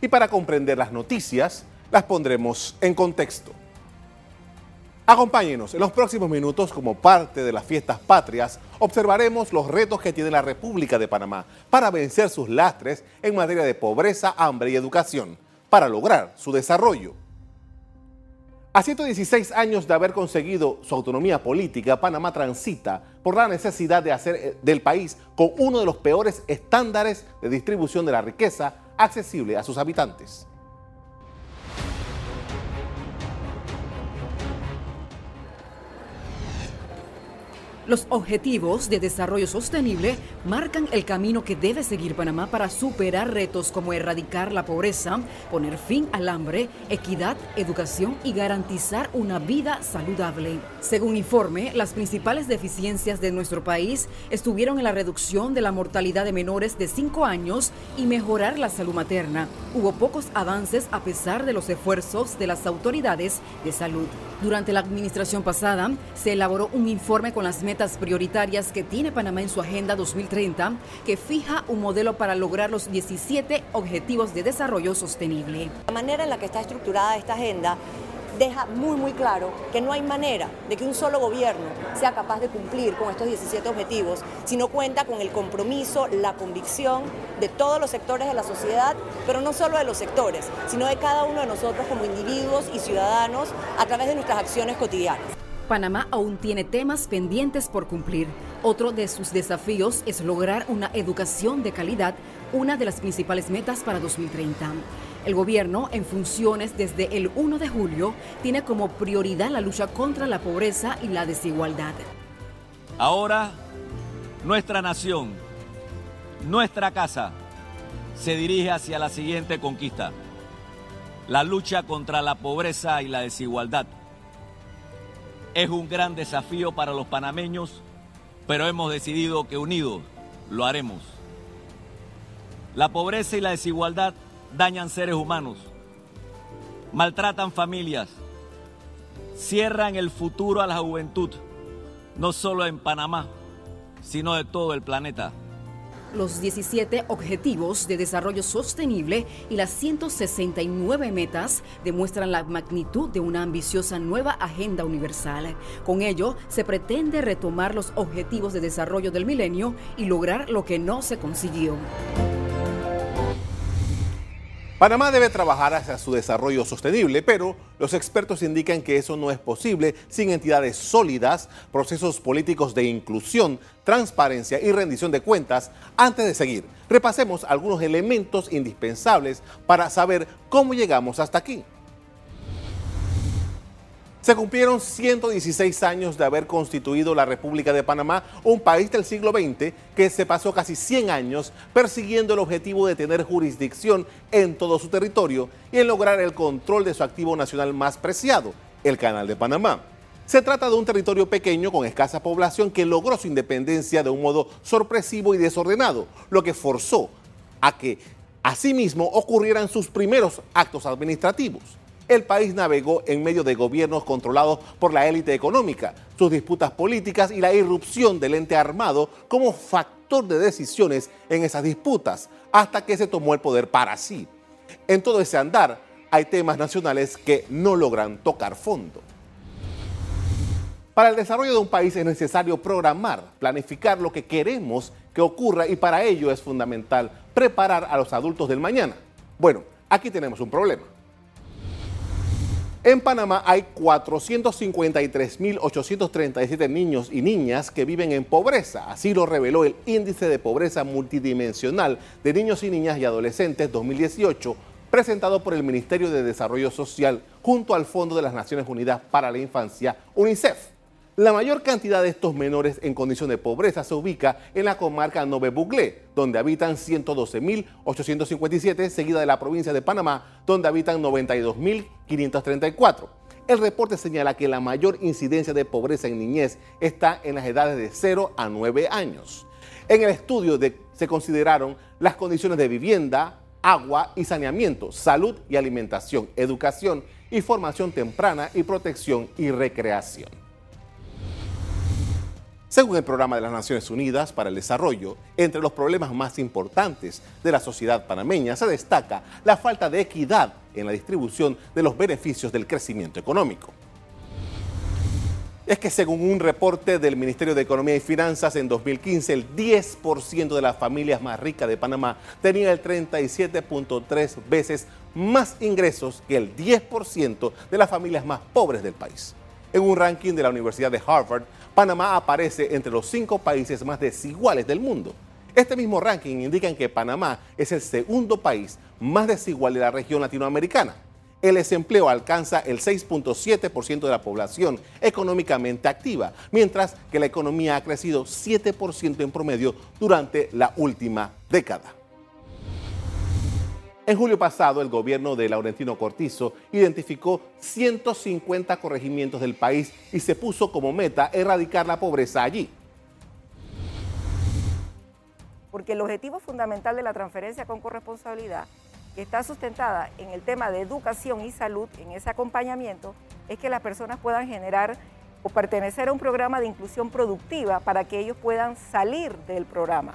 Y para comprender las noticias, las pondremos en contexto. Acompáñenos en los próximos minutos como parte de las fiestas patrias. Observaremos los retos que tiene la República de Panamá para vencer sus lastres en materia de pobreza, hambre y educación, para lograr su desarrollo. A 116 años de haber conseguido su autonomía política, Panamá transita por la necesidad de hacer eh, del país con uno de los peores estándares de distribución de la riqueza accesible a sus habitantes. Los objetivos de desarrollo sostenible marcan el camino que debe seguir Panamá para superar retos como erradicar la pobreza, poner fin al hambre, equidad, educación y garantizar una vida saludable. Según informe, las principales deficiencias de nuestro país estuvieron en la reducción de la mortalidad de menores de 5 años y mejorar la salud materna. Hubo pocos avances a pesar de los esfuerzos de las autoridades de salud. Durante la administración pasada, se elaboró un informe con las metas prioritarias que tiene Panamá en su Agenda 2030, que fija un modelo para lograr los 17 Objetivos de Desarrollo Sostenible. La manera en la que está estructurada esta agenda deja muy muy claro que no hay manera de que un solo gobierno sea capaz de cumplir con estos 17 objetivos si no cuenta con el compromiso, la convicción de todos los sectores de la sociedad, pero no solo de los sectores, sino de cada uno de nosotros como individuos y ciudadanos a través de nuestras acciones cotidianas. Panamá aún tiene temas pendientes por cumplir. Otro de sus desafíos es lograr una educación de calidad, una de las principales metas para 2030. El gobierno, en funciones desde el 1 de julio, tiene como prioridad la lucha contra la pobreza y la desigualdad. Ahora, nuestra nación, nuestra casa, se dirige hacia la siguiente conquista, la lucha contra la pobreza y la desigualdad. Es un gran desafío para los panameños, pero hemos decidido que unidos lo haremos. La pobreza y la desigualdad dañan seres humanos, maltratan familias, cierran el futuro a la juventud, no solo en Panamá, sino de todo el planeta. Los 17 Objetivos de Desarrollo Sostenible y las 169 metas demuestran la magnitud de una ambiciosa nueva agenda universal. Con ello, se pretende retomar los objetivos de desarrollo del milenio y lograr lo que no se consiguió. Panamá debe trabajar hacia su desarrollo sostenible, pero los expertos indican que eso no es posible sin entidades sólidas, procesos políticos de inclusión, transparencia y rendición de cuentas. Antes de seguir, repasemos algunos elementos indispensables para saber cómo llegamos hasta aquí. Se cumplieron 116 años de haber constituido la República de Panamá, un país del siglo XX que se pasó casi 100 años persiguiendo el objetivo de tener jurisdicción en todo su territorio y en lograr el control de su activo nacional más preciado, el Canal de Panamá. Se trata de un territorio pequeño con escasa población que logró su independencia de un modo sorpresivo y desordenado, lo que forzó a que asimismo ocurrieran sus primeros actos administrativos el país navegó en medio de gobiernos controlados por la élite económica, sus disputas políticas y la irrupción del ente armado como factor de decisiones en esas disputas, hasta que se tomó el poder para sí. En todo ese andar hay temas nacionales que no logran tocar fondo. Para el desarrollo de un país es necesario programar, planificar lo que queremos que ocurra y para ello es fundamental preparar a los adultos del mañana. Bueno, aquí tenemos un problema. En Panamá hay 453.837 niños y niñas que viven en pobreza. Así lo reveló el Índice de Pobreza Multidimensional de Niños y Niñas y Adolescentes 2018, presentado por el Ministerio de Desarrollo Social junto al Fondo de las Naciones Unidas para la Infancia, UNICEF. La mayor cantidad de estos menores en condición de pobreza se ubica en la comarca Nove Buglé, donde habitan 112.857, seguida de la provincia de Panamá, donde habitan 92.534. El reporte señala que la mayor incidencia de pobreza en niñez está en las edades de 0 a 9 años. En el estudio se consideraron las condiciones de vivienda, agua y saneamiento, salud y alimentación, educación y formación temprana y protección y recreación. Según el Programa de las Naciones Unidas para el Desarrollo, entre los problemas más importantes de la sociedad panameña se destaca la falta de equidad en la distribución de los beneficios del crecimiento económico. Es que según un reporte del Ministerio de Economía y Finanzas en 2015, el 10% de las familias más ricas de Panamá tenía el 37.3 veces más ingresos que el 10% de las familias más pobres del país. En un ranking de la Universidad de Harvard, Panamá aparece entre los cinco países más desiguales del mundo. Este mismo ranking indica que Panamá es el segundo país más desigual de la región latinoamericana. El desempleo alcanza el 6.7% de la población económicamente activa, mientras que la economía ha crecido 7% en promedio durante la última década. En julio pasado, el gobierno de Laurentino Cortizo identificó 150 corregimientos del país y se puso como meta erradicar la pobreza allí. Porque el objetivo fundamental de la transferencia con corresponsabilidad, que está sustentada en el tema de educación y salud, en ese acompañamiento, es que las personas puedan generar o pertenecer a un programa de inclusión productiva para que ellos puedan salir del programa.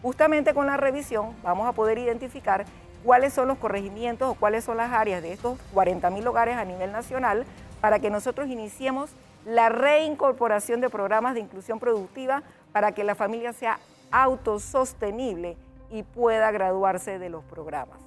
Justamente con la revisión vamos a poder identificar cuáles son los corregimientos o cuáles son las áreas de estos 40 mil hogares a nivel nacional para que nosotros iniciemos la reincorporación de programas de inclusión productiva para que la familia sea autosostenible y pueda graduarse de los programas.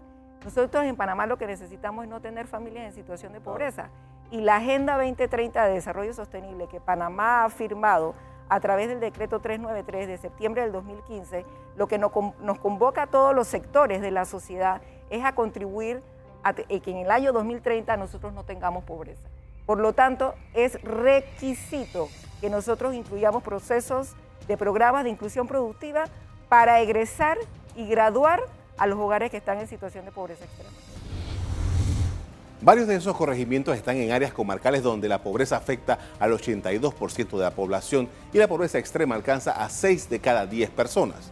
Nosotros en Panamá lo que necesitamos es no tener familias en situación de pobreza. Y la Agenda 2030 de Desarrollo Sostenible que Panamá ha firmado a través del decreto 393 de septiembre del 2015, lo que nos, convoca a todos los sectores de la sociedad es a contribuir a que en el año 2030 nosotros no tengamos pobreza. Por lo tanto, es requisito que nosotros incluyamos procesos de programas de inclusión productiva para egresar y graduar a los hogares que están en situación de pobreza extrema. Varios de esos corregimientos están en áreas comarcales donde la pobreza afecta al 82% de la población y la pobreza extrema alcanza a 6 de cada 10 personas.